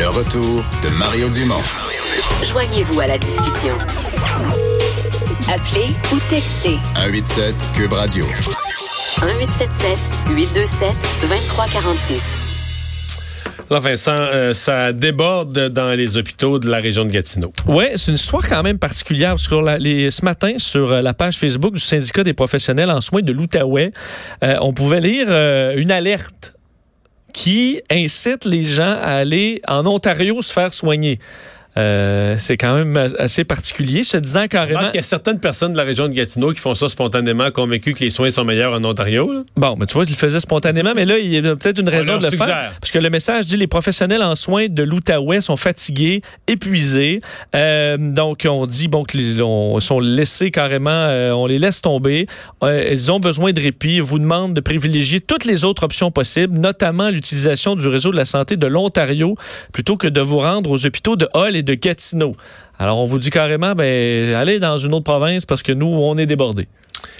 Le retour de Mario Dumont. Joignez-vous à la discussion. Appelez ou textez 187 Cube Radio. 1877 827 2346. Là, Vincent, euh, ça déborde dans les hôpitaux de la région de Gatineau. Oui, c'est une histoire quand même particulière. Parce que la, les, ce matin, sur euh, la page Facebook du syndicat des professionnels en soins de l'Outaouais, euh, on pouvait lire euh, une alerte qui incite les gens à aller en Ontario se faire soigner. Euh, c'est quand même assez particulier, se disant carrément. Il y a certaines personnes de la région de Gatineau qui font ça spontanément, convaincus que les soins sont meilleurs en Ontario. Là. Bon, mais tu vois, ils le faisaient spontanément, mais là, il y a peut-être une raison de le suggère. faire. Parce que le message dit les professionnels en soins de l'Outaouais sont fatigués, épuisés. Euh, donc, on dit bon qu'ils sont laissés carrément, euh, on les laisse tomber. Ils ont besoin de répit. Ils vous demandent de privilégier toutes les autres options possibles, notamment l'utilisation du réseau de la santé de l'Ontario, plutôt que de vous rendre aux hôpitaux de Hull de Gatineau. Alors, on vous dit carrément, ben, allez dans une autre province parce que nous, on est débordés.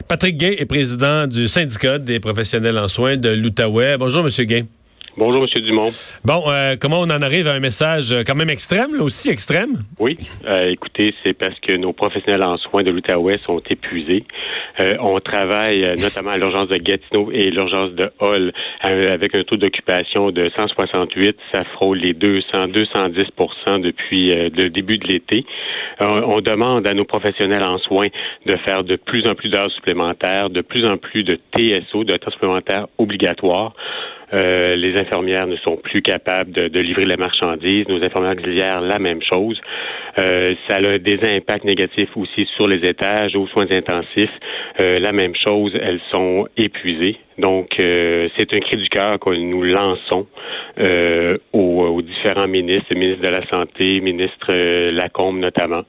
Patrick Gay est président du syndicat des professionnels en soins de l'Outaouais. Bonjour, Monsieur Gay. Bonjour, M. Dumont. Bon, euh, comment on en arrive à un message euh, quand même extrême, là, aussi extrême? Oui, euh, écoutez, c'est parce que nos professionnels en soins de l'Outaouais sont épuisés. Euh, on travaille euh, notamment à l'urgence de Gatineau et l'urgence de Hall euh, avec un taux d'occupation de 168. Ça frôle les 200, 210% depuis euh, le début de l'été. Euh, on demande à nos professionnels en soins de faire de plus en plus d'heures supplémentaires, de plus en plus de TSO, de temps supplémentaires obligatoires. Euh, les infirmières ne sont plus capables de, de, livrer la marchandise. Nos infirmières auxiliaires, la même chose. Euh, ça a des impacts négatifs aussi sur les étages, aux soins intensifs. Euh, la même chose, elles sont épuisées. Donc, euh, c'est un cri du cœur que nous lançons euh, aux, aux, différents ministres, le ministre de la Santé, ministre Lacombe notamment,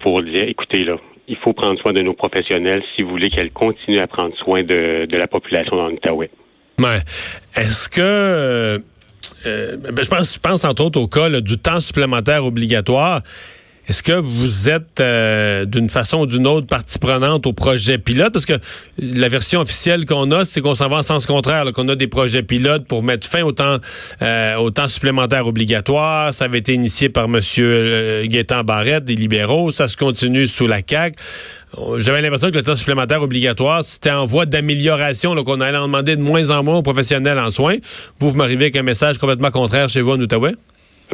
pour dire, écoutez, là, il faut prendre soin de nos professionnels si vous voulez qu'elles continuent à prendre soin de, de la population dans l'Outaouais. Ouais. Est-ce que euh, euh, ben je pense, entre autres au cas du temps supplémentaire obligatoire. Est-ce que vous êtes euh, d'une façon ou d'une autre partie prenante au projet pilote? Parce que la version officielle qu'on a, c'est qu'on s'en va en sens contraire, qu'on a des projets pilotes pour mettre fin au temps, euh, au temps supplémentaire obligatoire. Ça avait été initié par M. Euh, Gaétan Barrette, des libéraux. Ça se continue sous la CAQ. J'avais l'impression que le temps supplémentaire obligatoire, c'était en voie d'amélioration, qu'on allait en demander de moins en moins aux professionnels en soins. Vous, vous m'arrivez avec un message complètement contraire chez vous en Outaouais?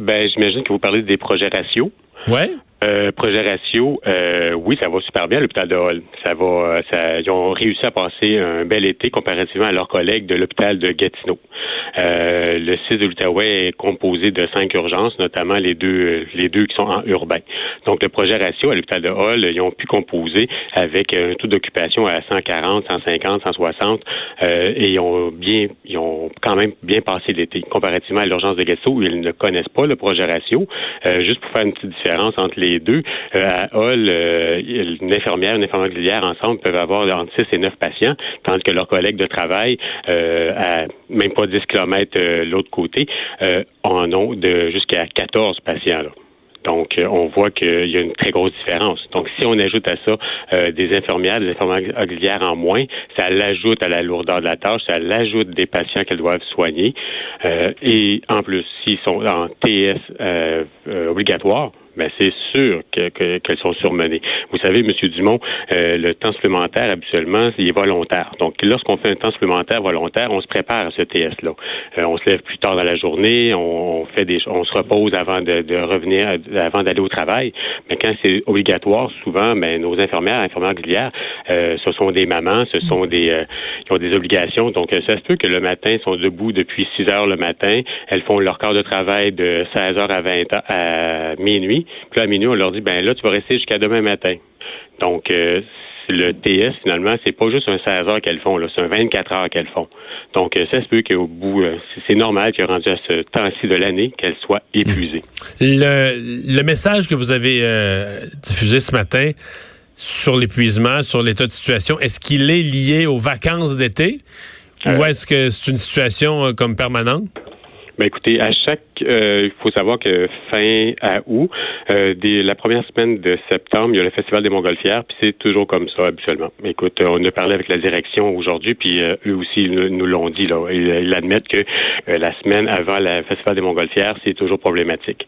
Ben, j'imagine que vous parlez des projets ratios. Ouais. Euh, projet ratio, euh, oui, ça va super bien à l'hôpital de Hall. Ça va, ça, ils ont réussi à passer un bel été comparativement à leurs collègues de l'hôpital de Gatineau. Euh, le site de l'Outaouais est composé de cinq urgences, notamment les deux, les deux qui sont en urbain. Donc, le projet ratio à l'hôpital de Hall, ils ont pu composer avec un taux d'occupation à 140, 150, 160, et ils ont bien, ils ont quand même bien passé l'été comparativement à l'urgence de Gatineau où ils ne connaissent pas le projet ratio. Euh, juste pour faire une petite différence entre les deux, euh, à Hall, euh, une infirmière, une infirmière auxiliaire ensemble peuvent avoir entre 6 et 9 patients, tandis que leurs collègues de travail, euh, à même pas 10 kilomètres l'autre côté, en ont de jusqu'à 14 patients. Là. Donc, euh, on voit qu'il y a une très grosse différence. Donc, si on ajoute à ça euh, des infirmières, des infirmières auxiliaires en moins, ça l'ajoute à la lourdeur de la tâche, ça l'ajoute des patients qu'elles doivent soigner. Euh, et en plus, s'ils sont en TS obligatoire, c'est sûr qu'elles que, qu'elles sont surmenées. Vous savez, M. Dumont, euh, le temps supplémentaire, habituellement, il est volontaire. Donc, lorsqu'on fait un temps supplémentaire volontaire, on se prépare à ce TS-là. Euh, on se lève plus tard dans la journée, on, fait des, on se repose avant de, de revenir, avant d'aller au travail. Mais quand c'est obligatoire, souvent, ben, nos infirmières, infirmières auxiliaires, euh, ce sont des mamans, ce sont des, euh, qui ont des obligations. Donc, ça se peut que le matin, sont debout depuis 6 heures le matin. Elles font leur quart de travail de 16 heures à 20 heures, à minuit. Puis là, à minuit, on leur dit, ben là, tu vas rester jusqu'à demain matin. Donc, euh, le TS, finalement, c'est pas juste un 16 heures qu'elles font, là, c'est un 24 heures qu'elles font. Donc, euh, ça se peut qu'au bout, euh, c'est- normal qu'elle rendu à ce temps-ci de l'année, qu'elle soit épuisée. Le, le message que vous avez euh, diffusé ce matin sur l'épuisement, sur l'état de situation, est-ce qu'il est lié aux vacances d'été? Ou est-ce que c'est une situation euh, comme permanente? Ben écoutez, à chaque, euh, il faut savoir que fin à août, euh, dès la première semaine de septembre, il y a le Festival des Montgolfières, puis c'est toujours comme ça habituellement. Écoute, euh, on a parlé avec la direction aujourd'hui, puis euh, eux aussi nous, nous l'ont dit. Là, ils, ils admettent que euh, la semaine avant le Festival des Montgolfières, c'est toujours problématique.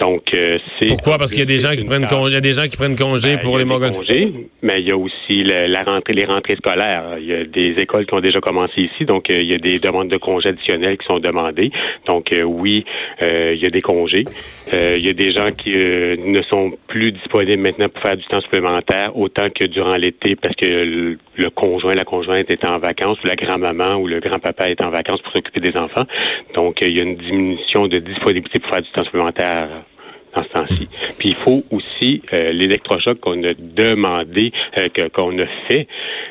Donc, euh, c'est Pourquoi? Parce qu'il y a des gens qui prennent congé, il y a des gens qui prennent congé Ben, pour les congés, mais il y a aussi le- la rentrée, les rentrées scolaires. Il y a des écoles qui ont déjà commencé ici, donc il y a des demandes de congés additionnels qui sont demandées. Donc euh, oui, il y a des congés. Euh, il y a des gens qui euh, ne sont plus disponibles maintenant pour faire du temps supplémentaire autant que durant l'été parce que le, le conjoint, la conjointe est en vacances ou la grand-maman ou le grand-papa est en vacances pour s'occuper des enfants. Donc euh, il y a une diminution de disponibilité pour faire du temps supplémentaire ce temps-ci. Puis il faut aussi euh, l'électrochoc qu'on a demandé, euh, qu'on a fait,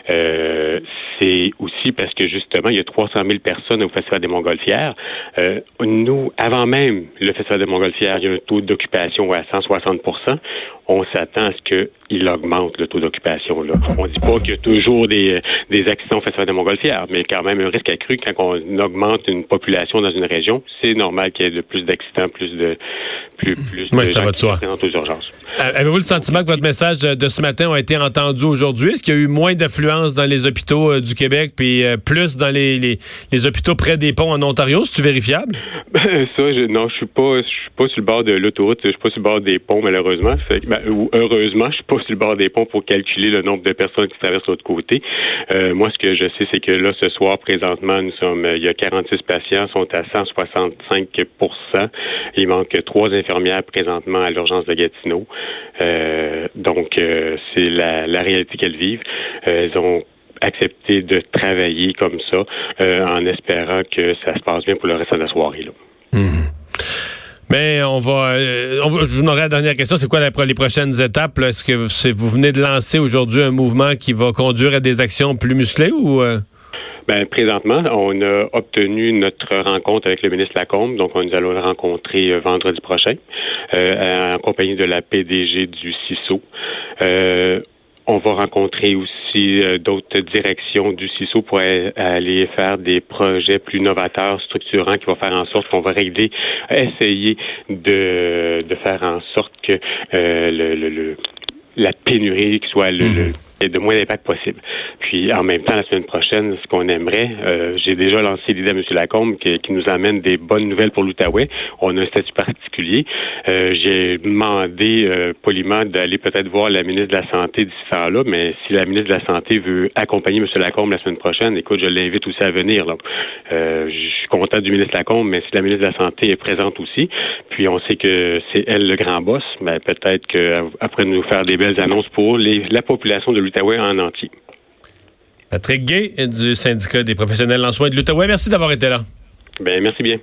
euh, c'est aussi parce que justement, il y a 300 000 personnes au Festival des Montgolfières. Euh, nous, avant même le Festival des Montgolfières, il y a un taux d'occupation à 160 On s'attend à ce qu'il augmente le taux d'occupation. Là. On dit pas qu'il y a toujours des, des accidents au Festival des Montgolfières, mais quand même un risque accru quand on augmente une population dans une région, c'est normal qu'il y ait de plus d'accidents, plus de plus, plus Oui, de ça va de soi. aux urgences. Avez-vous le sentiment que votre message de, de ce matin a été entendu aujourd'hui? Est-ce qu'il y a eu moins d'affluence dans les hôpitaux euh, du Québec puis euh, plus dans les, les, les hôpitaux près des ponts en Ontario? C'est-tu vérifiable? Ben, ça, je, non, je suis pas, je suis pas sur le bord de l'autoroute, je suis pas sur le bord des ponts malheureusement. Fait ben, ou heureusement, je suis pas sur le bord des ponts pour calculer le nombre de personnes qui traversent de l'autre côté. Euh, moi, ce que je sais, c'est que là, ce soir, présentement, nous sommes, il y a 46 patients, sont à 165% Il manque trois infirmières présentement à l'urgence de Gatineau. Euh, donc, euh, c'est la, la réalité qu'elles vivent. Euh, elles ont accepté de travailler comme ça euh, en espérant que ça se passe bien pour le reste de la soirée. Là. Mais on va, euh, on va- je vous aurai la dernière question. C'est quoi les prochaines étapes? Est-ce que vous venez de lancer aujourd'hui un mouvement qui va conduire à des actions plus musclées ou euh? Ben, présentement, on a obtenu notre rencontre avec le ministre Lacombe, donc on nous allons le rencontrer euh, vendredi prochain, euh, en compagnie de la PDG du CISO. Euh, on va rencontrer aussi euh, d'autres directions du CISO pour aller faire des projets plus novateurs, structurants, qui vont faire en sorte qu'on va régler, essayer de, de faire en sorte que euh, le, le- le- la pénurie qui soit le, le- ait de moins d'impact possible. Puis en même temps, la semaine prochaine, ce qu'on aimerait, euh, j'ai déjà lancé l'idée à M. Lacombe qui, qui nous amène des bonnes nouvelles pour l'Outaouais. On a un statut particulier. Euh, j'ai demandé euh, poliment d'aller peut-être voir la ministre de la Santé d'ici temps-là, mais si la ministre de la Santé veut accompagner M. Lacombe la semaine prochaine, écoute, je l'invite aussi à venir. Euh, je suis content du ministre Lacombe, mais si la ministre de la Santé est présente aussi, puis on sait que c'est elle le grand boss, ben peut-être qu'après nous faire des belles annonces pour les, la population de l'Outaouais en entier. Patrick Gay du syndicat des professionnels en soins de l'Outaouais. Merci d'avoir été là. Ben merci bien.